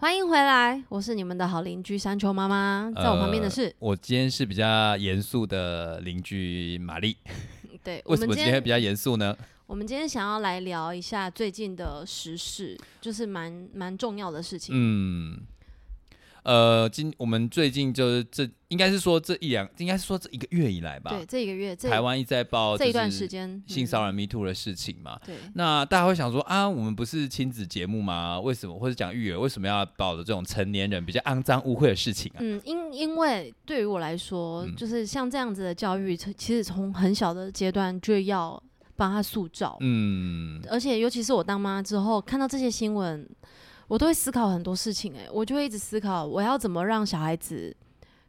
欢迎回来，我是你们的好邻居山丘妈妈，在我旁边的是，我今天是比较严肃的邻居玛丽。对，为什么今天比较严肃呢？我们今天想要来聊一下最近的时事，就是蛮蛮重要的事情。嗯。呃，今我们最近就是这，应该是说这一两，应该是说这一个月以来吧。对，这一个月，台湾一直在报这一段时间性骚扰、Me Too 的事情嘛。对。那大家会想说啊，我们不是亲子节目吗？为什么或者讲育儿，为什么要报的这种成年人比较肮脏、污秽的事情啊？嗯，因因为对于我来说，就是像这样子的教育，其实从很小的阶段就要帮他塑造。嗯。而且，尤其是我当妈之后，看到这些新闻。我都会思考很多事情，哎，我就会一直思考，我要怎么让小孩子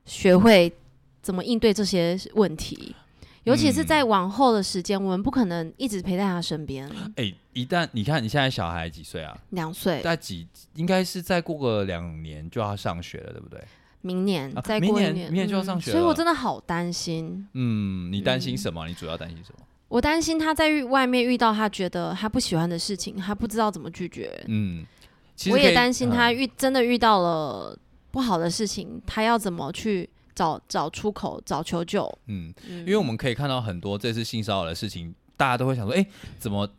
学会怎么应对这些问题，尤其是在往后的时间，我们不可能一直陪在他身边。哎，一旦你看你现在小孩几岁啊？两岁。在几应该是再过个两年就要上学了，对不对？明年再过一年，明年就要上学，所以我真的好担心。嗯，你担心什么？你主要担心什么？我担心他在遇外面遇到他觉得他不喜欢的事情，他不知道怎么拒绝。嗯。我也担心他遇真的遇到了不好的事情，他要怎么去找找出口、找求救？嗯，因为我们可以看到很多这次性骚扰的事情，大家都会想说：哎，怎么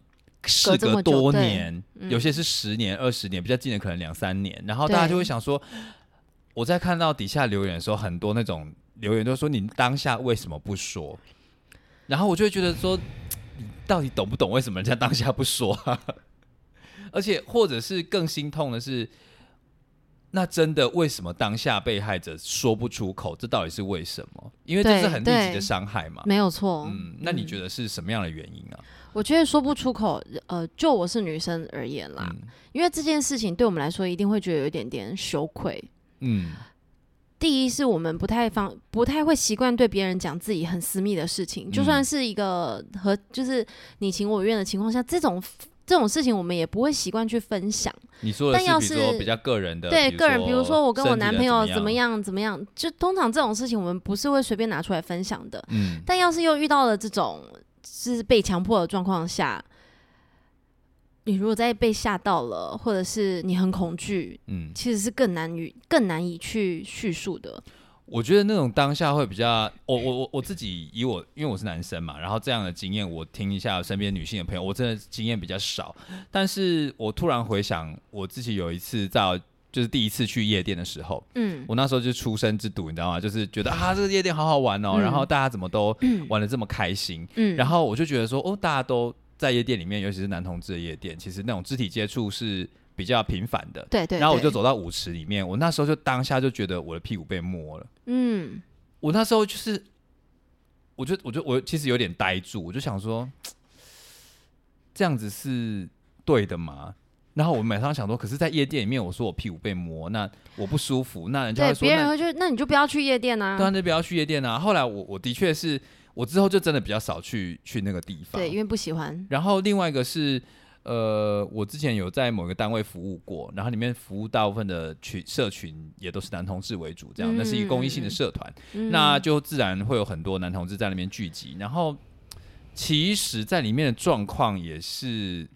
事隔多年？有些是十年、二十年，比较近的可能两三年。然后大家就会想说：我在看到底下留言的时候，很多那种留言都说：你当下为什么不说？然后我就会觉得说：你到底懂不懂为什么人家当下不说？而且，或者是更心痛的是，那真的为什么当下被害者说不出口？这到底是为什么？因为这是很立即的伤害嘛。没有错。嗯，那你觉得是什么样的原因啊？我觉得说不出口，呃，就我是女生而言啦，因为这件事情对我们来说一定会觉得有一点点羞愧。嗯，第一是我们不太方，不太会习惯对别人讲自己很私密的事情，就算是一个和就是你情我愿的情况下，这种。这种事情我们也不会习惯去分享。你说的是，比如说比较个人的，对个人，比如说我跟我男朋友怎么样怎么样，就通常这种事情我们不是会随便拿出来分享的。嗯，但要是又遇到了这种是被强迫的状况下，你如果在被吓到了，或者是你很恐惧，嗯，其实是更难于更难以去叙述的。我觉得那种当下会比较，我我我我自己以我，因为我是男生嘛，然后这样的经验我听一下身边女性的朋友，我真的经验比较少。但是我突然回想，我自己有一次在就是第一次去夜店的时候，嗯，我那时候就出生之犊，你知道吗？就是觉得 啊，这个夜店好好玩哦，然后大家怎么都玩的这么开心，嗯，然后我就觉得说，哦，大家都在夜店里面，尤其是男同志的夜店，其实那种肢体接触是。比较频繁的，对对，然后我就走到舞池里面，我那时候就当下就觉得我的屁股被摸了，嗯，我那时候就是，我就我就我其实有点呆住，我就想说，这样子是对的吗？然后我马上想说，可是，在夜店里面，我说我屁股被摸，那我不舒服，那人家会说，别人会就那你就不要去夜店啊，对啊，就不要去夜店啊。后来我我的确是我之后就真的比较少去去那个地方，对，因为不喜欢。然后另外一个是。呃，我之前有在某个单位服务过，然后里面服务大部分的群社群也都是男同志为主，这样，那是一个公益性的社团，那就自然会有很多男同志在那边聚集。然后，其实，在里面的状况也是，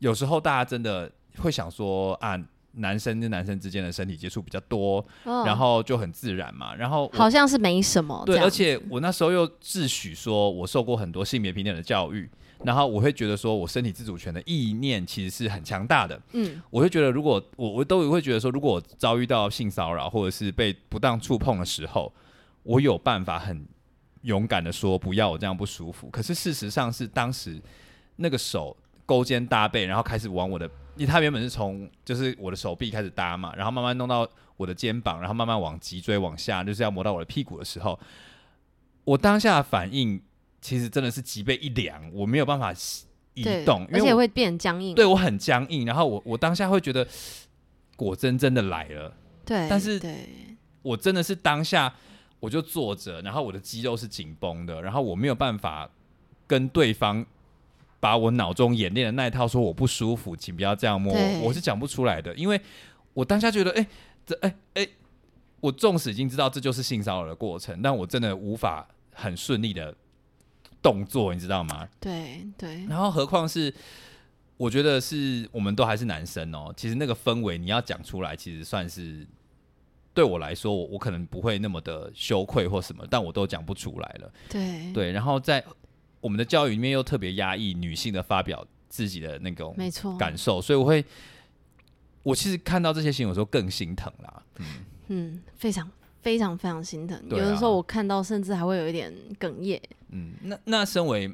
有时候大家真的会想说啊，男生跟男生之间的身体接触比较多，然后就很自然嘛。然后好像是没什么，对，而且我那时候又自诩说我受过很多性别平等的教育。然后我会觉得说，我身体自主权的意念其实是很强大的。嗯，我会觉得，如果我我都会觉得说，如果我遭遇到性骚扰或者是被不当触碰的时候，我有办法很勇敢的说不要，我这样不舒服。可是事实上是当时那个手勾肩搭背，然后开始往我的，因为他原本是从就是我的手臂开始搭嘛，然后慢慢弄到我的肩膀，然后慢慢往脊椎往下，就是要磨到我的屁股的时候，我当下的反应。其实真的是脊背一凉，我没有办法移动，而且会变僵硬。对我很僵硬，然后我我当下会觉得果真真的来了。对，但是我真的是当下我就坐着，然后我的肌肉是紧绷的，然后我没有办法跟对方把我脑中演练的那一套说我不舒服，请不要这样摸，我是讲不出来的，因为我当下觉得，哎，这哎哎，我纵使已经知道这就是性骚扰的过程，但我真的无法很顺利的。动作你知道吗？对对。然后何况是我觉得是我们都还是男生哦，其实那个氛围你要讲出来，其实算是对我来说，我我可能不会那么的羞愧或什么，但我都讲不出来了。对对，然后在我们的教育里面又特别压抑女性的发表自己的那种没错感受，所以我会，我其实看到这些新闻时候更心疼啦。嗯嗯，非常非常非常心疼，有的时候我看到甚至还会有一点哽咽。嗯，那那身为。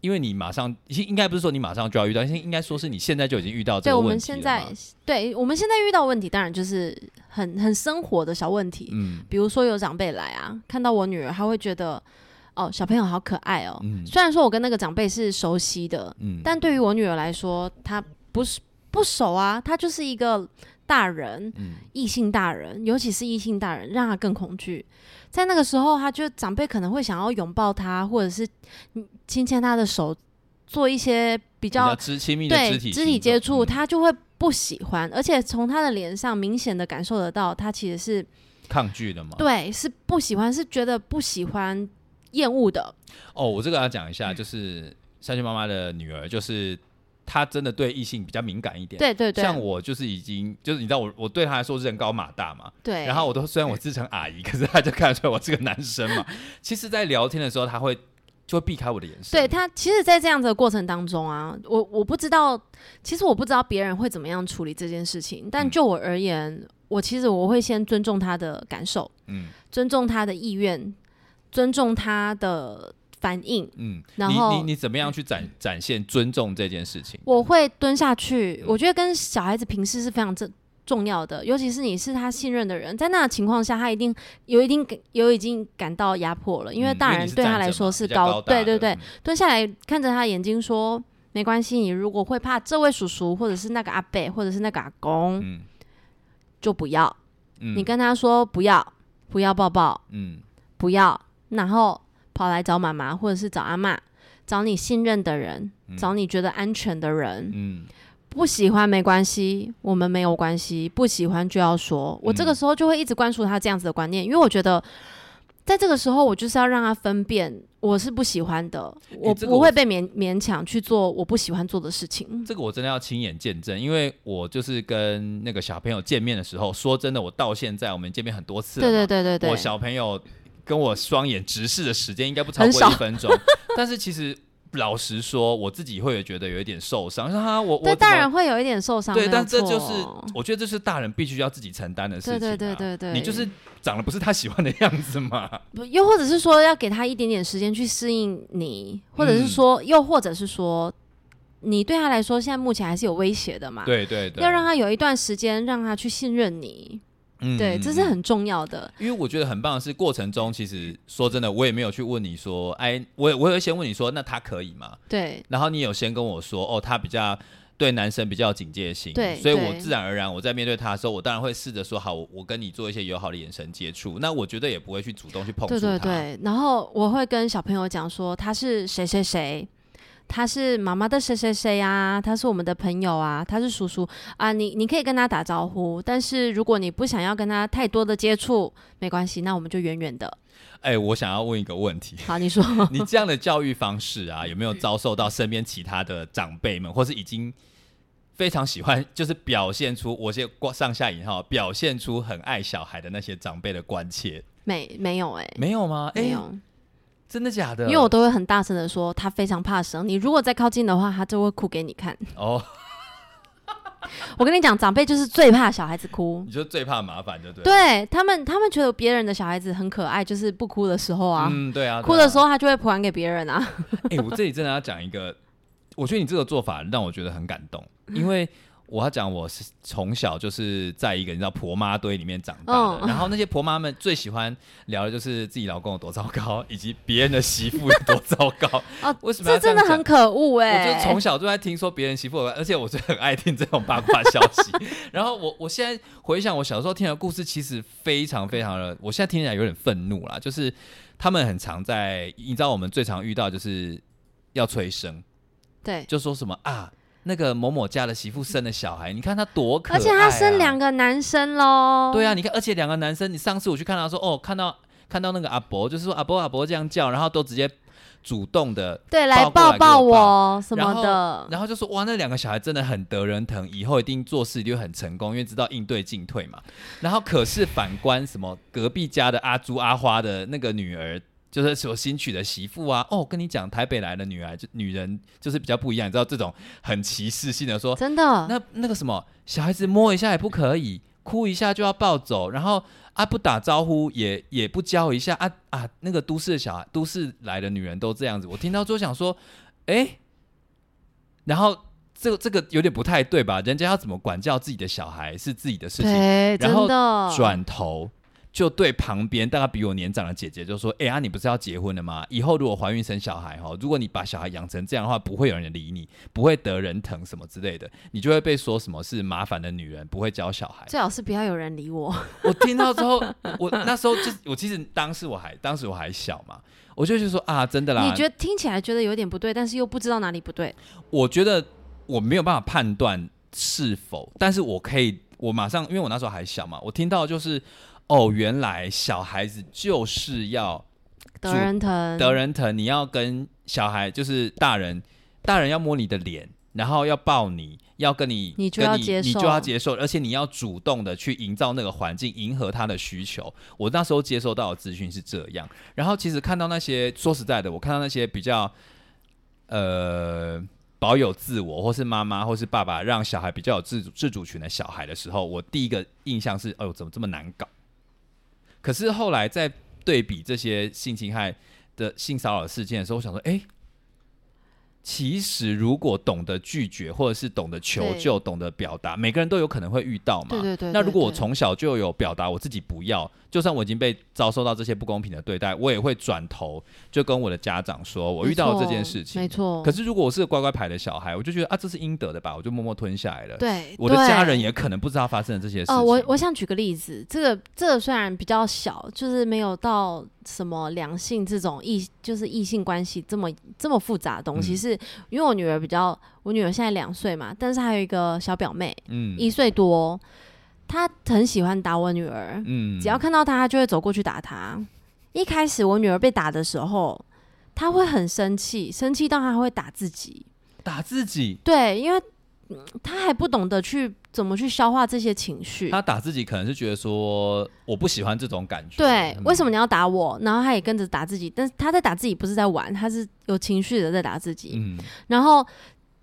因为你马上，应该不是说你马上就要遇到，应应该说是你现在就已经遇到这个问题对，我们现在，对我们现在遇到问题，当然就是很很生活的小问题。嗯，比如说有长辈来啊，看到我女儿，他会觉得哦，小朋友好可爱哦。嗯，虽然说我跟那个长辈是熟悉的，嗯，但对于我女儿来说，她不是不熟啊，她就是一个大人，异性大人，尤其是异性大人，让他更恐惧。在那个时候，他就长辈可能会想要拥抱他，或者是亲牵他的手，做一些比较亲密的肢体肢体接触，他就会不喜欢，而且从他的脸上明显的感受得到，他其实是抗拒的嘛？对，是不喜欢，是觉得不喜欢、厌恶的。哦，我这个要讲一下，就是三岁妈妈的女儿，就是。他真的对异性比较敏感一点，对对对，像我就是已经就是你知道我我对他来说人高马大嘛，对，然后我都虽然我自称阿姨，可是他就看得出来我是个男生嘛。其实，在聊天的时候，他会就会避开我的眼神。对他，其实，在这样子的过程当中啊，我我不知道，其实我不知道别人会怎么样处理这件事情，但就我而言，我其实我会先尊重他的感受，嗯，尊重他的意愿，尊重他的。反应，嗯，然后你你你怎么样去展展现尊重这件事情？我会蹲下去，我觉得跟小孩子平视是非常重重要的，尤其是你是他信任的人，在那个情况下，他一定有一定有已经感到压迫了，因为大人对他来说是高，对对对，蹲下来看着他眼睛说，没关系，你如果会怕这位叔叔或者是那个阿伯或者是那个阿公，嗯，就不要，你跟他说不要不要抱抱，嗯，不要，然后。跑来找妈妈，或者是找阿妈，找你信任的人，找你觉得安全的人。嗯，不喜欢没关系，我们没有关系。不喜欢就要说，我这个时候就会一直灌输他这样子的观念，因为我觉得在这个时候，我就是要让他分辨我是不喜欢的，我不会被勉勉强去做我不喜欢做的事情。这个我真的要亲眼见证，因为我就是跟那个小朋友见面的时候，说真的，我到现在我们见面很多次了，对对对对对，我小朋友。跟我双眼直视的时间应该不超过一分钟，但是其实老实说，我自己会觉得有一点受伤。说哈，我我大人会有一点受伤，对，但这就是我觉得这是大人必须要自己承担的事情。对对对对对，你就是长得不是他喜欢的样子嘛？又或者是说要给他一点点时间去适应你，或者是说，又或者是说，你对他来说现在目前还是有威胁的嘛？对对对，要让他有一段时间让他去信任你。对，这是很重要的。因为我觉得很棒的是，过程中其实说真的，我也没有去问你说，哎，我我会先问你说，那他可以吗？对。然后你有先跟我说，哦，他比较对男生比较警戒性，对，所以我自然而然我在面对他的时候，我当然会试着说，好，我跟你做一些友好的眼神接触。那我觉得也不会去主动去碰触他。对对对。然后我会跟小朋友讲说，他是谁谁谁。他是妈妈的谁谁谁啊？他是我们的朋友啊，他是叔叔啊。你你可以跟他打招呼，但是如果你不想要跟他太多的接触，没关系，那我们就远远的。哎，我想要问一个问题。好，你说，你这样的教育方式啊，有没有遭受到身边其他的长辈们，或是已经非常喜欢，就是表现出我先挂上下引号，表现出很爱小孩的那些长辈的关切？没没有哎，没有吗？没有。真的假的？因为我都会很大声的说，他非常怕生。你如果再靠近的话，他就会哭给你看。哦，我跟你讲，长辈就是最怕小孩子哭。你就最怕麻烦，对不对？对他们，他们觉得别人的小孩子很可爱，就是不哭的时候啊。嗯，对啊。哭的时候，他就会还给别人啊。哎，我这里真的要讲一个，我觉得你这个做法让我觉得很感动，因为。我要讲，我是从小就是在一个你知道婆妈堆里面长大的，然后那些婆妈们最喜欢聊的就是自己老公有多糟糕，以及别人的媳妇有多糟糕。哦，为什么？这真的很可恶哎！我就从小就在听说别人媳妇，而且我是很爱听这种八卦消息。然后我我现在回想我小时候听的故事，其实非常非常的，我现在听起来有点愤怒啦。就是他们很常在，你知道我们最常遇到就是要催生，对，就说什么啊。那个某某家的媳妇生了小孩，你看他多可爱，而且他生两个男生喽。对啊，你看，而且两个男生，你上次我去看他说，哦，看到看到那个阿伯，就是说阿伯阿伯这样叫，然后都直接主动的对来抱抱我什么的，然后就说哇，那两个小孩真的很得人疼，以后一定做事一定会很成功，因为知道应对进退嘛。然后可是反观什么隔壁家的阿朱阿花的那个女儿。就是所新娶的媳妇啊，哦，跟你讲，台北来的女孩就女人就是比较不一样，你知道这种很歧视性的说，真的，那那个什么小孩子摸一下也不可以，哭一下就要抱走，然后啊不打招呼也也不教一下啊啊，那个都市的小孩，都市来的女人都这样子，我听到就想说，哎，然后这个这个有点不太对吧？人家要怎么管教自己的小孩是自己的事情，然后转头。就对旁边大概比我年长的姐姐就说：“哎呀，你不是要结婚了吗？以后如果怀孕生小孩哈，如果你把小孩养成这样的话，不会有人理你，不会得人疼什么之类的，你就会被说什么是麻烦的女人，不会教小孩。最好是不要有人理我。我听到之后，我那时候就我其实当时我还当时我还小嘛，我就就说啊，真的啦。你觉得听起来觉得有点不对，但是又不知道哪里不对。我觉得我没有办法判断是否，但是我可以，我马上因为我那时候还小嘛，我听到就是。哦，原来小孩子就是要得人疼，得人疼。你要跟小孩，就是大人，大人要摸你的脸，然后要抱你，要跟你，你就要接受，你就要接受，而且你要主动的去营造那个环境，迎合他的需求。我那时候接收到的资讯是这样，然后其实看到那些，说实在的，我看到那些比较，呃，保有自我，或是妈妈或是爸爸让小孩比较有自主自主权的小孩的时候，我第一个印象是，哎呦，怎么这么难搞？可是后来在对比这些性侵害的性骚扰事件的时候，我想说，哎。其实，如果懂得拒绝，或者是懂得求救、懂得表达，每个人都有可能会遇到嘛。对对对。那如果我从小就有表达我自己不要，就算我已经被遭受到这些不公平的对待，我也会转头就跟我的家长说，我遇到了这件事情。没错。可是如果我是个乖乖牌的小孩，我就觉得啊，这是应得的吧，我就默默吞下来了。对。我的家人也可能不知道发生了这些事。哦，我我想举个例子，这个这个虽然比较小，就是没有到。什么良性这种异就是异性关系这么这么复杂的东西，是因为我女儿比较，我女儿现在两岁嘛，但是还有一个小表妹，嗯，一岁多，她很喜欢打我女儿，嗯，只要看到他，他就会走过去打他。一开始我女儿被打的时候，他会很生气，生气到他会打自己，打自己，对，因为他还不懂得去。怎么去消化这些情绪？他打自己可能是觉得说我不喜欢这种感觉。对，为什么你要打我？然后他也跟着打自己，但是他在打自己不是在玩，他是有情绪的在打自己。嗯。然后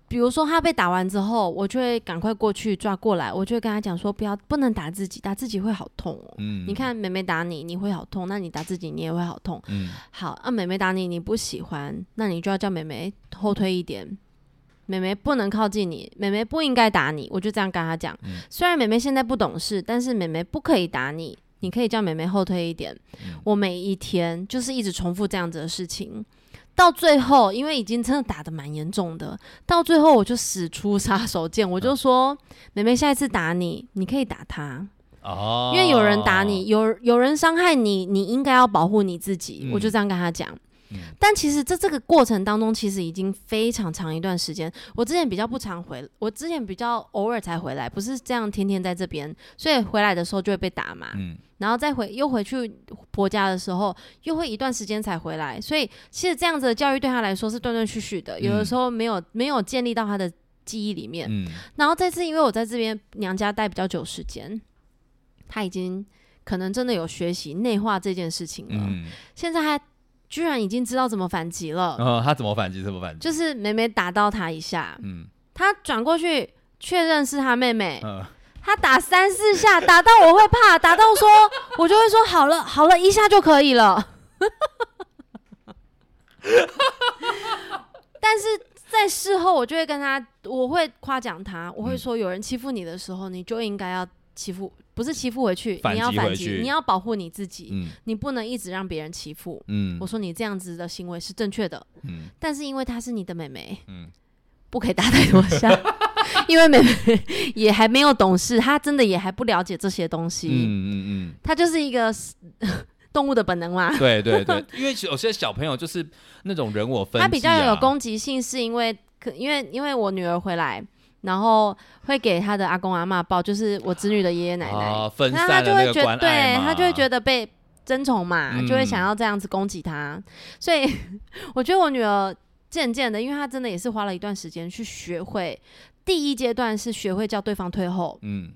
比如说他被打完之后，我就会赶快过去抓过来，我就会跟他讲说不要不能打自己，打自己会好痛哦。嗯。你看妹妹打你，你会好痛，那你打自己你也会好痛。嗯。好，啊，妹妹打你你不喜欢，那你就要叫妹妹后退一点。妹妹不能靠近你，妹妹不应该打你，我就这样跟她讲。虽然妹妹现在不懂事，但是妹妹不可以打你，你可以叫妹妹后退一点。我每一天就是一直重复这样子的事情，到最后，因为已经真的打的蛮严重的，到最后我就使出杀手锏，我就说：妹妹下一次打你，你可以打他哦，因为有人打你，有有人伤害你，你应该要保护你自己。我就这样跟他讲。但其实，在这个过程当中，其实已经非常长一段时间。我之前比较不常回，我之前比较偶尔才回来，不是这样天天在这边，所以回来的时候就会被打嘛。嗯，然后再回又回去婆家的时候，又会一段时间才回来。所以其实这样子的教育对他来说是断断续续的，有的时候没有没有建立到他的记忆里面。嗯，然后这次因为我在这边娘家待比较久时间，他已经可能真的有学习内化这件事情了。嗯，现在还。居然已经知道怎么反击了。嗯，他怎么反击？怎么反击？就是妹妹打到他一下，嗯，他转过去确认是他妹妹，嗯，他打三四下，打到我会怕，打到说，我就会说好了，好了一下就可以了。但是在事后，我就会跟他，我会夸奖他，我会说，有人欺负你的时候，你就应该要欺负。不是欺负回去，你要反击，你要保护你自己，你不能一直让别人欺负。嗯我说你这样子的行为是正确的，嗯但是因为她是你的妹妹，嗯不可以打太多下，因为妹妹 也还没有懂事，她真的也还不了解这些东西。嗯嗯嗯，她就是一个 动物的本能嘛。对对对，因为有些小朋友就是那种人我分，他比较有攻击性，是因为可因为因为我女儿回来。然后会给他的阿公阿妈抱，就是我子女的爷爷奶奶，那他就会觉得，对他就会觉得被争宠嘛，就会想要这样子攻击他。所以 我觉得我女儿渐渐的，因为她真的也是花了一段时间去学会。第一阶段是学会叫对方退后，嗯，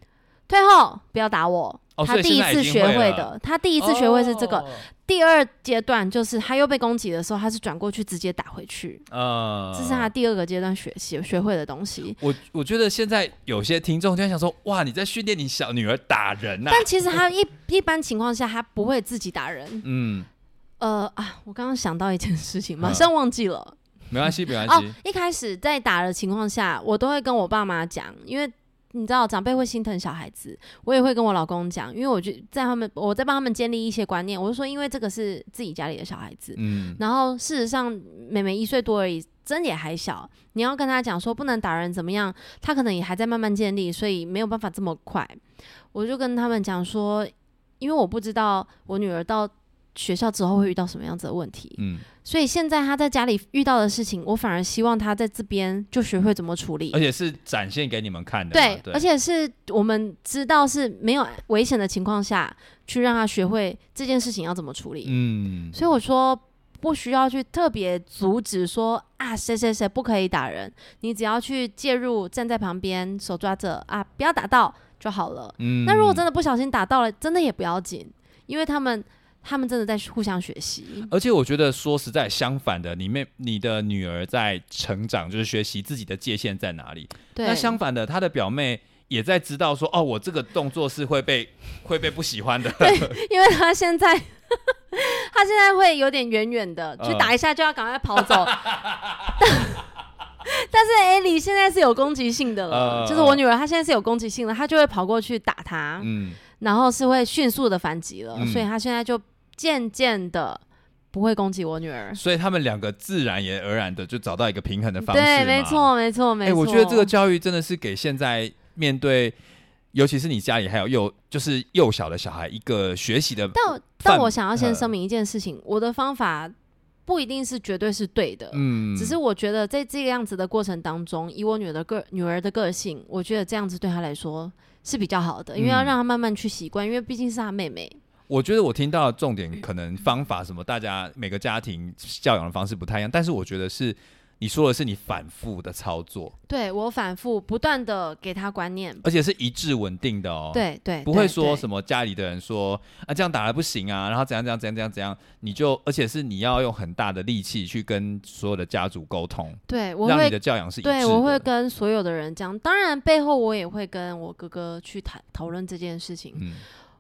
退后不要打我。他第一次学会的，他第一次学会是这个。第二阶段就是他又被攻击的时候，他是转过去直接打回去。呃，这是他第二个阶段学习学会的东西。我我觉得现在有些听众就在想说，哇，你在训练你小女儿打人呐？但其实他一 一般情况下，他不会自己打人。嗯，呃啊，我刚刚想到一件事情，马上忘记了。没关系，没关系。哦，一开始在打的情况下，我都会跟我爸妈讲，因为。你知道长辈会心疼小孩子，我也会跟我老公讲，因为我就在他们，我在帮他们建立一些观念。我就说，因为这个是自己家里的小孩子，嗯，然后事实上，妹妹一岁多而已，真也还小，你要跟他讲说不能打人怎么样，他可能也还在慢慢建立，所以没有办法这么快。我就跟他们讲说，因为我不知道我女儿到。学校之后会遇到什么样子的问题？嗯，所以现在他在家里遇到的事情，我反而希望他在这边就学会怎么处理，而且是展现给你们看的。对，而且是我们知道是没有危险的情况下去让他学会这件事情要怎么处理。嗯，所以我说不需要去特别阻止说啊谁谁谁不可以打人，你只要去介入，站在旁边手抓着啊不要打到就好了。嗯，那如果真的不小心打到了，真的也不要紧，因为他们。他们真的在互相学习，而且我觉得说实在，相反的，你妹你的女儿在成长，就是学习自己的界限在哪里。那相反的，她的表妹也在知道说，哦，我这个动作是会被 会被不喜欢的。对，因为她现在 她现在会有点远远的去打一下，就要赶快跑走。但是艾莉现在是有攻击性的了，就是我女儿她现在是有攻击性的，她就会跑过去打他。嗯。然后是会迅速的反击了，所以她现在就渐渐的不会攻击我女儿。所以他们两个自然也而然的就找到一个平衡的方式。对，没错，没错，没错。哎，我觉得这个教育真的是给现在面对，尤其是你家里还有幼就是幼小的小孩一个学习的。但但我想要先声明一件事情，我的方法不一定是绝对是对的，嗯，只是我觉得在这个样子的过程当中，以我女儿的个女儿的个性，我觉得这样子对她来说。是比较好的，因为要让她慢慢去习惯，因为毕竟是她妹妹。我觉得我听到的重点可能方法什么，大家每个家庭教养的方式不太一样，但是我觉得是。你说的是你反复的操作，对我反复不断的给他观念，而且是一致稳定的哦。对对，不会说什么家里的人说啊这样打了不行啊，然后怎样怎样怎样怎样怎样，你就而且是你要用很大的力气去跟所有的家族沟通，对，我让你的教养是一致。对，我会跟所有的人讲，当然背后我也会跟我哥哥去谈讨论这件事情。嗯。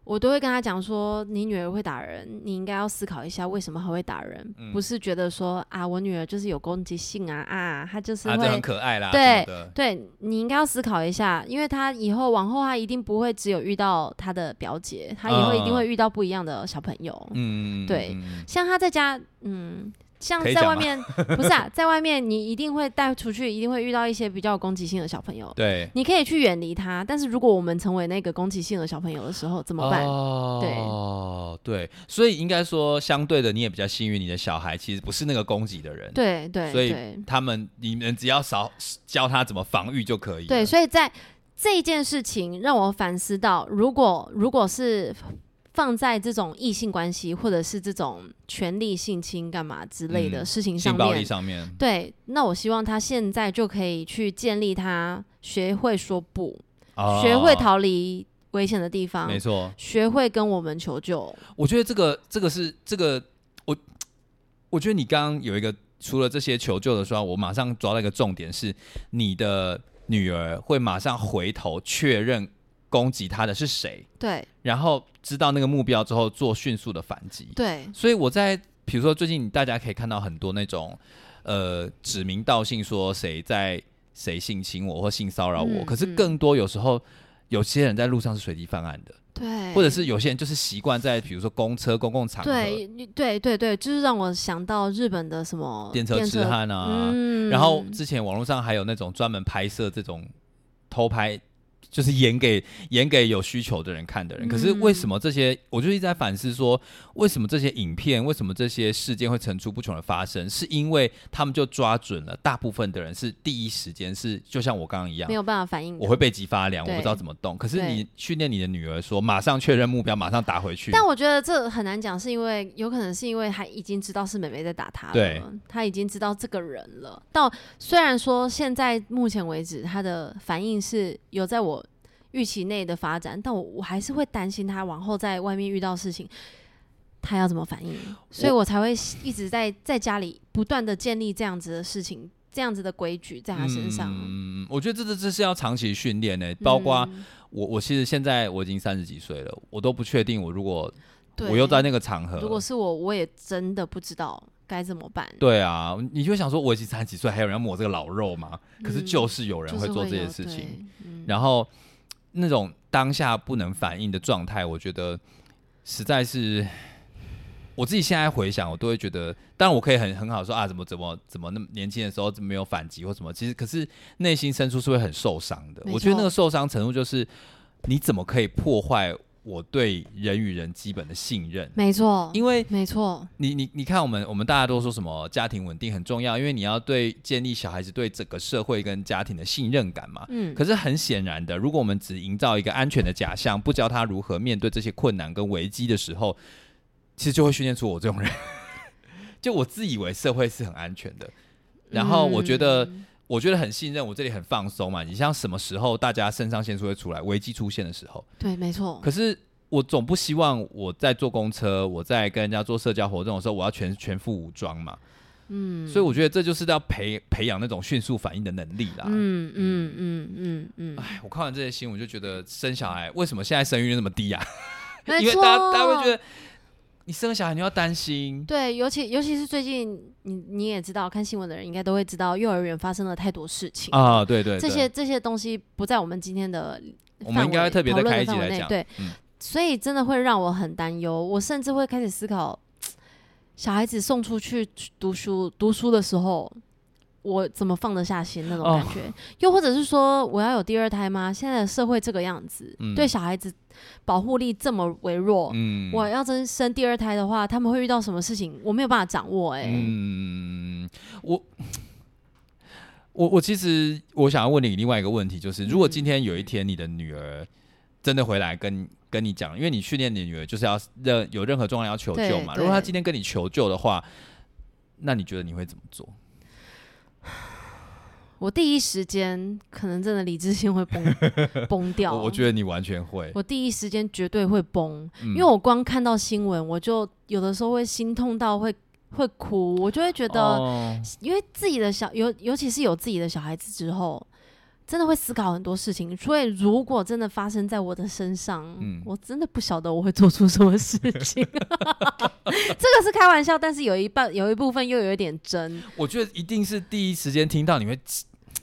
我都会跟他讲说，你女儿会打人，你应该要思考一下为什么她会打人，不是觉得说啊，我女儿就是有攻击性啊啊，她就是会很可爱啦。对对，你应该要思考一下，因为她以后往后她一定不会只有遇到她的表姐，她以后一定会遇到不一样的小朋友。嗯，对，像她在家，嗯。像在外面 不是啊，在外面你一定会带出去，一定会遇到一些比较有攻击性的小朋友。对，你可以去远离他，但是如果我们成为那个攻击性的小朋友的时候怎么办？哦，对，所以应该说相对的，你也比较幸运，你的小孩其实不是那个攻击的人。对对，所以他们你们只要少教他怎么防御就可以。对，所以在这件事情让我反思到，如果如果是。放在这种异性关系，或者是这种权力性侵干嘛之类的事情上面，上面，对，那我希望他现在就可以去建立他学会说不，学会逃离危险的地方，没错，学会跟我们求救。我觉得这个这个是这个，我我觉得你刚刚有一个除了这些求救的时候，我马上抓到一个重点是，你的女儿会马上回头确认。攻击他的是谁？对，然后知道那个目标之后做迅速的反击。对，所以我在比如说最近大家可以看到很多那种呃指名道姓说谁在谁性侵我或性骚扰我，可是更多有时候有些人在路上是随机犯案的，对，或者是有些人就是习惯在比如说公车公共场合，对对对对，就是让我想到日本的什么电车痴汉啊，然后之前网络上还有那种专门拍摄这种偷拍。就是演给演给有需求的人看的人，可是为什么这些，我就一直在反思说，为什么这些影片，为什么这些事件会层出不穷的发生？是因为他们就抓准了大部分的人是第一时间是，就像我刚刚一样，没有办法反应，我会背脊发凉，我不知道怎么动。可是你训练你的女儿说，马上确认目标，马上打回去。但我觉得这很难讲，是因为有可能是因为他已经知道是美美在打他了，他已经知道这个人了。到虽然说现在目前为止，他的反应是有在我。预期内的发展，但我我还是会担心他往后在外面遇到事情，他要怎么反应，所以我才会一直在在家里不断的建立这样子的事情，这样子的规矩在他身上。嗯，我觉得这这这是要长期训练的，包括我我其实现在我已经三十几岁了，我都不确定我如果我又在那个场合，如果是我，我也真的不知道该怎么办。对啊，你就想说我已经三十几岁，还有人要抹这个老肉吗？可是就是有人会做这些事情，然后。那种当下不能反应的状态，我觉得实在是我自己现在回想，我都会觉得，当然我可以很很好说啊，怎么怎么怎么那么年轻的时候怎么没有反击或什么，其实可是内心深处是会很受伤的。我觉得那个受伤程度就是你怎么可以破坏。我对人与人基本的信任，没错，因为没错，你你你看，我们我们大家都说什么家庭稳定很重要，因为你要对建立小孩子对整个社会跟家庭的信任感嘛。嗯，可是很显然的，如果我们只营造一个安全的假象，不教他如何面对这些困难跟危机的时候，其实就会训练出我这种人。就我自以为社会是很安全的，然后我觉得。我觉得很信任，我这里很放松嘛。你像什么时候大家肾上腺素会出来，危机出现的时候，对，没错。可是我总不希望我在坐公车，我在跟人家做社交活动的时候，我要全全副武装嘛。嗯，所以我觉得这就是要培培养那种迅速反应的能力啦。嗯嗯嗯嗯嗯。哎，我看完这些新闻，就觉得生小孩为什么现在生育率那么低啊？因为大家大家会觉得。你生小孩，你要担心。对，尤其尤其是最近，你你也知道，看新闻的人应该都会知道，幼儿园发生了太多事情啊。对对，这些这些东西不在我们今天的我们应该特别的开一集来讲。对，所以真的会让我很担忧。我甚至会开始思考，小孩子送出去读书读书的时候。我怎么放得下心那种感觉？又或者是说，我要有第二胎吗？现在的社会这个样子，对小孩子保护力这么微弱，嗯我要真生第二胎的话，他们会遇到什么事情？我没有办法掌握。哎，嗯，我我我其实我想要问你另外一个问题，就是如果今天有一天你的女儿真的回来跟跟你讲，因为你训练你女儿就是要任有任何状况要求救嘛，如果她今天跟你求救的话，那你觉得你会怎么做？我第一时间可能真的理智性会崩 崩掉。我觉得你完全会。我第一时间绝对会崩，因为我光看到新闻，我就有的时候会心痛到会会哭，我就会觉得，因为自己的小尤尤其是有自己的小孩子之后。真的会思考很多事情，所以如果真的发生在我的身上，我真的不晓得我会做出什么事情。这个是开玩笑，但是有一半有一部分又有一点真。我觉得一定是第一时间听到你会。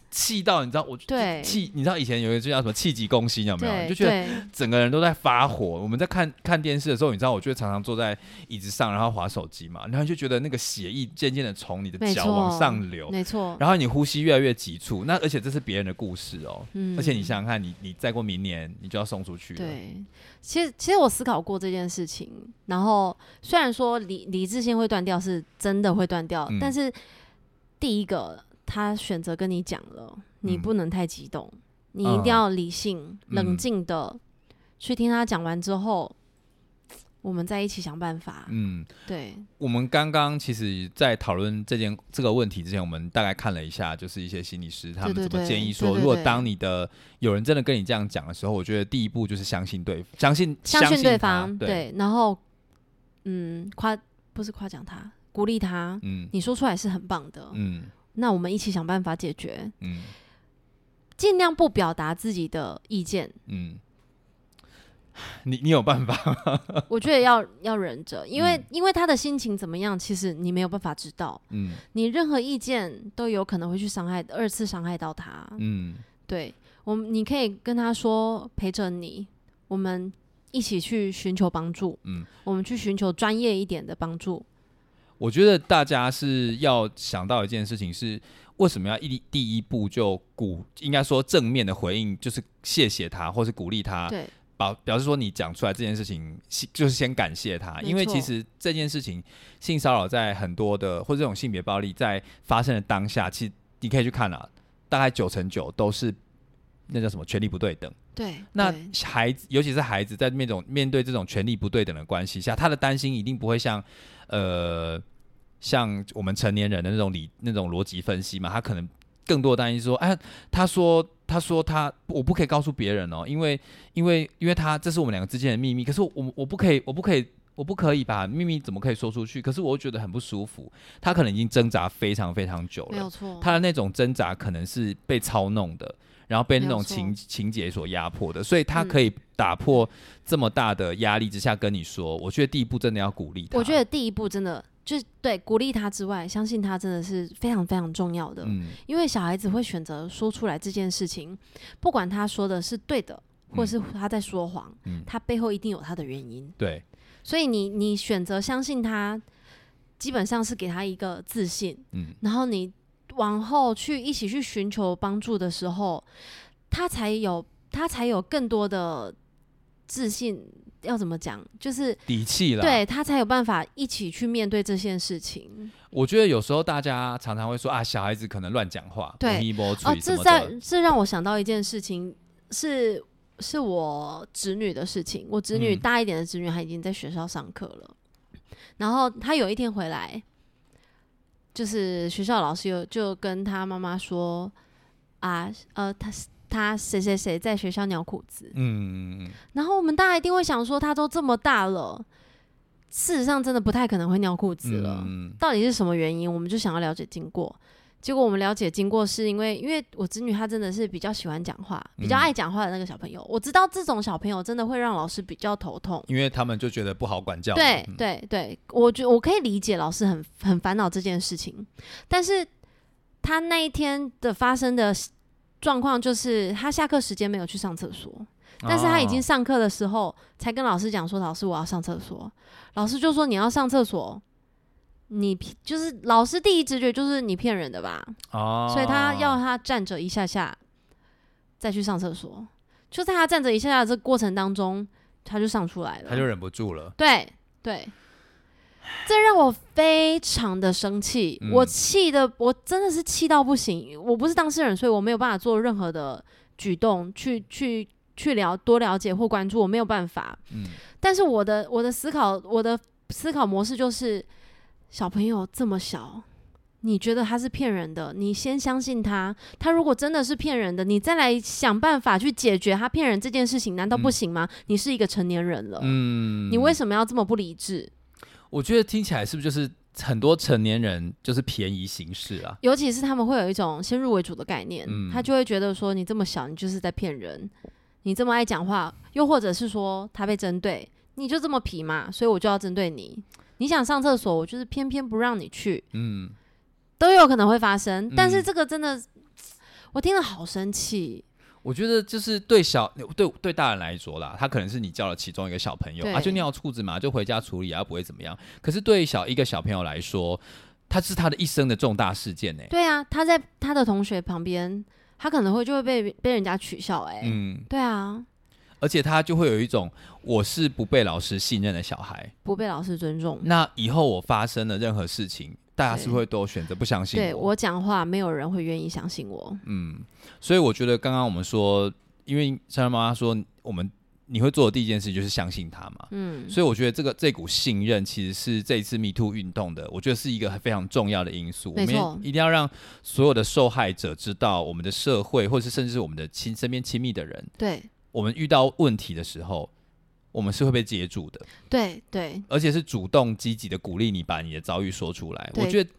气到你知道我对气，你知道以前有一个叫什么气急攻心有没有？就觉得整个人都在发火。我们在看看电视的时候，你知道，我就常常坐在椅子上，然后划手机嘛，然后就觉得那个血液渐渐的从你的脚往上流，没错。然后你呼吸越来越急促，那而且这是别人的故事哦。嗯。而且你想想看，你你再过明年你就要送出去了。对。其实其实我思考过这件事情，然后虽然说理理智性会断掉，是真的会断掉，但是第一个。他选择跟你讲了，你不能太激动，你一定要理性、冷静的去听他讲完之后，我们再一起想办法。嗯，对。我们刚刚其实，在讨论这件这个问题之前，我们大概看了一下，就是一些心理师他们怎么建议说，如果当你的有人真的跟你这样讲的时候，我觉得第一步就是相信对，相信相信对方，对，然后嗯，夸不是夸奖他，鼓励他，嗯，你说出来是很棒的，嗯。那我们一起想办法解决。嗯，尽量不表达自己的意见。嗯，你你有办法？我觉得要要忍着，因为因为他的心情怎么样，其实你没有办法知道。嗯，你任何意见都有可能会去伤害二次伤害到他。嗯，对，我们你可以跟他说陪着你，我们一起去寻求帮助。嗯，我们去寻求专业一点的帮助。我觉得大家是要想到一件事情，是为什么要一第一步就鼓，应该说正面的回应，就是谢谢他，或是鼓励他，对，表表示说你讲出来这件事情，就是先感谢他，因为其实这件事情性骚扰在很多的或者这种性别暴力在发生的当下，其实你可以去看啊，大概九成九都是那叫什么权力不对等。对，那孩子尤其是孩子在那种面对这种权力不对等的关系下，他的担心一定不会像呃。像我们成年人的那种理、那种逻辑分析嘛，他可能更多担心说：“哎，他说，他说他我不可以告诉别人哦，因为，因为，因为他这是我们两个之间的秘密。可是我我不可以，我不可以，我不可以把秘密怎么可以说出去？可是我又觉得很不舒服。他可能已经挣扎非常非常久了，没有错。他的那种挣扎可能是被操弄的，然后被那种情情节所压迫的，所以他可以打破这么大的压力之下跟你说。我觉得第一步真的要鼓励他。我觉得第一步真的。就是对鼓励他之外，相信他真的是非常非常重要的。嗯，因为小孩子会选择说出来这件事情，不管他说的是对的，或是他在说谎，嗯，他背后一定有他的原因。对，所以你你选择相信他，基本上是给他一个自信。嗯，然后你往后去一起去寻求帮助的时候，他才有他才有更多的自信。要怎么讲？就是底气了，对他才有办法一起去面对这件事情。我觉得有时候大家常常会说啊，小孩子可能乱讲话，对哦，这在这让我想到一件事情，是是我侄女的事情。我侄女大一点的侄女，她已经在学校上课了。然后她有一天回来，就是学校老师有就跟他妈妈说啊，呃，他是。他谁谁谁在学校尿裤子，嗯，然后我们大家一定会想说，他都这么大了，事实上真的不太可能会尿裤子了。到底是什么原因？我们就想要了解经过。结果我们了解经过是因为，因为我侄女她真的是比较喜欢讲话，比较爱讲话的那个小朋友。我知道这种小朋友真的会让老师比较头痛，因为他们就觉得不好管教。对对对，我觉我可以理解老师很很烦恼这件事情，但是他那一天的发生的。状况就是他下课时间没有去上厕所，但是他已经上课的时候才跟老师讲说：“老师，我要上厕所。”老师就说：“你要上厕所，你就是老师第一直觉就是你骗人的吧？”哦，所以他要他站着一下下再去上厕所。就在他站着一下下这过程当中，他就上出来了，他就忍不住了。对对。这让我非常的生气，我气的我真的是气到不行。我不是当事人，所以我没有办法做任何的举动去去去了多了解或关注，我没有办法。嗯，但是我的我的思考我的思考模式就是，小朋友这么小，你觉得他是骗人的，你先相信他。他如果真的是骗人的，你再来想办法去解决他骗人这件事情，难道不行吗？你是一个成年人了，嗯，你为什么要这么不理智？我觉得听起来是不是就是很多成年人就是便宜行事啊？尤其是他们会有一种先入为主的概念，他就会觉得说你这么小，你就是在骗人；你这么爱讲话，又或者是说他被针对，你就这么皮嘛，所以我就要针对你。你想上厕所，我就是偏偏不让你去，嗯，都有可能会发生。但是这个真的，我听了好生气。我觉得就是对小对对大人来说啦，他可能是你叫了其中一个小朋友，啊，就尿裤子嘛，就回家处理啊，不会怎么样。可是对小一个小朋友来说，他是他的一生的重大事件呢。对啊，他在他的同学旁边，他可能会就会被被人家取笑哎。嗯，对啊。而且他就会有一种我是不被老师信任的小孩，不被老师尊重。那以后我发生了任何事情。大家是会都选择不相信，对我讲话，没有人会愿意相信我。嗯，所以我觉得刚刚我们说，因为珊珊妈妈说，我们你会做的第一件事就是相信他嘛。嗯，所以我觉得这个这股信任其实是这一次 Me Too 运动的，我觉得是一个非常重要的因素。我们，一定要让所有的受害者知道，我们的社会，或者是甚至是我们的亲身边亲密的人，对我们遇到问题的时候。我们是会被接住的，对对，而且是主动积极的鼓励你把你的遭遇说出来。我觉得，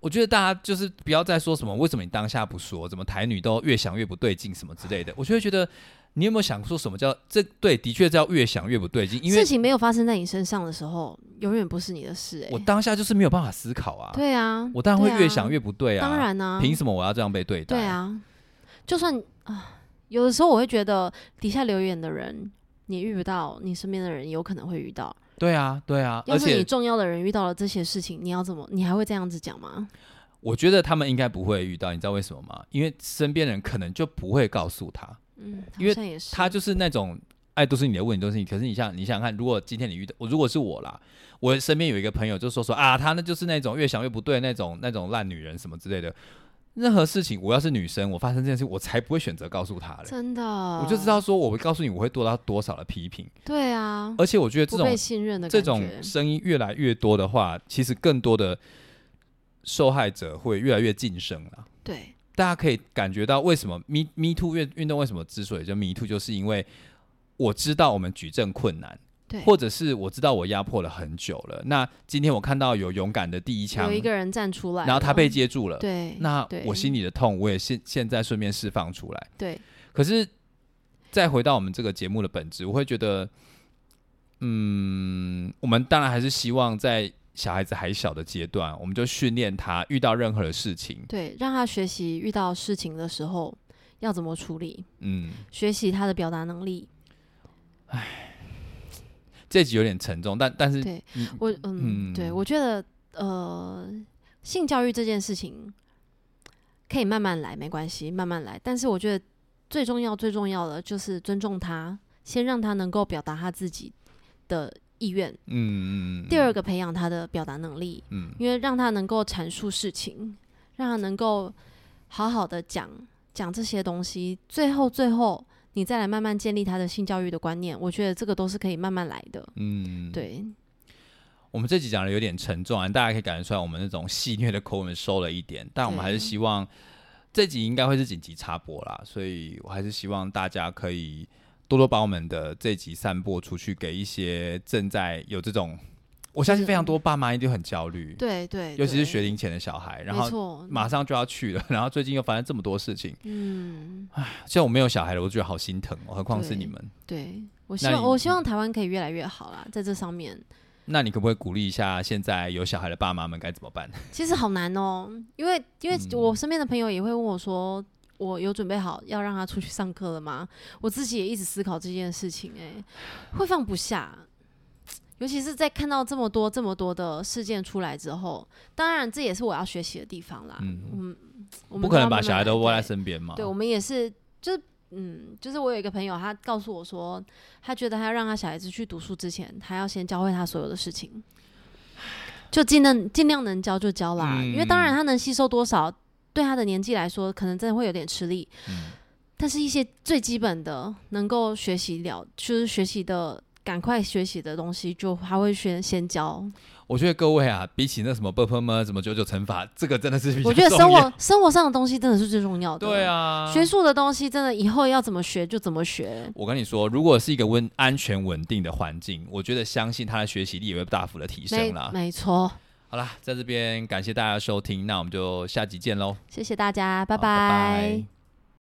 我觉得大家就是不要再说什么为什么你当下不说，怎么台女都越想越不对劲什么之类的。我就会觉得，你有没有想说什么叫这？对，的确叫越想越不对劲，因为事情没有发生在你身上的时候，永远不是你的事。哎，我当下就是没有办法思考啊。对啊，我当然会越想越不对啊。当然呢，凭什么我要这样被对待？对啊，就算啊，有的时候我会觉得底下留言的人。你遇不到，你身边的人有可能会遇到。对啊，对啊。要是你重要的人遇到了这些事情，你要怎么？你还会这样子讲吗？我觉得他们应该不会遇到，你知道为什么吗？因为身边人可能就不会告诉他，嗯，因为他就是那种爱都是你的问题都是你，可是你想你想想看，如果今天你遇到我，如果是我啦，我身边有一个朋友就说说啊，他那就是那种越想越不对那种那种烂女人什么之类的。任何事情，我要是女生，我发生这件事，我才不会选择告诉他嘞。真的，我就知道说，我会告诉你，我会得到多少的批评。对啊，而且我觉得这种信任的这种声音越来越多的话，其实更多的受害者会越来越晋升了。对，大家可以感觉到为什么 Me Me Too 运运动为什么之所以叫 Me Too，就是因为我知道我们举证困难。或者是我知道我压迫了很久了，那今天我看到有勇敢的第一枪，有一个人站出来，然后他被接住了，对，那我心里的痛我也现现在顺便释放出来，对。可是再回到我们这个节目的本质，我会觉得，嗯，我们当然还是希望在小孩子还小的阶段，我们就训练他遇到任何的事情，对，让他学习遇到事情的时候要怎么处理，嗯，学习他的表达能力，唉。这集有点沉重，但但是对我嗯，对我觉得呃，性教育这件事情可以慢慢来，没关系，慢慢来。但是我觉得最重要、最重要的就是尊重他，先让他能够表达他自己的意愿。嗯嗯。第二个，培养他的表达能力。嗯。因为让他能够阐述事情，让他能够好好的讲讲这些东西。最后，最后。你再来慢慢建立他的性教育的观念，我觉得这个都是可以慢慢来的。嗯，对。我们这集讲的有点沉重啊，大家可以感觉出来，我们那种戏谑的口吻收了一点，但我们还是希望这集应该会是紧急插播啦，所以我还是希望大家可以多多把我们的这集散播出去，给一些正在有这种。我相信非常多爸妈一定很焦虑，对对，尤其是学龄前的小孩，然后马上就要去了，然后最近又发生这么多事情，嗯，唉，像我没有小孩了，我觉得好心疼哦，何况是你们。对我希望，我希望台湾可以越来越好啦，在这上面。那你可不可以鼓励一下现在有小孩的爸妈们该怎么办？其实好难哦，因为因为我身边的朋友也会问我说，我有准备好要让他出去上课了吗？我自己也一直思考这件事情，哎，会放不下。尤其是在看到这么多这么多的事件出来之后，当然这也是我要学习的地方啦。嗯，我们不可能把小孩都窝在身边嘛。对，我们也是，就是嗯，就是我有一个朋友，他告诉我说，他觉得他要让他小孩子去读书之前，他要先教会他所有的事情，就尽量尽量能教就教啦。因为当然他能吸收多少，对他的年纪来说，可能真的会有点吃力。嗯，但是一些最基本的能够学习了，就是学习的。赶快学习的东西，就他会先先教。我觉得各位啊，比起那什么波波么，什么九九乘法，这个真的是比我觉得生活生活上的东西真的是最重要的。对啊，学术的东西真的以后要怎么学就怎么学。我跟你说，如果是一个温安全稳定的环境，我觉得相信他的学习力也会大幅的提升啦。没错。好啦，在这边感谢大家收听，那我们就下集见喽。谢谢大家，拜拜。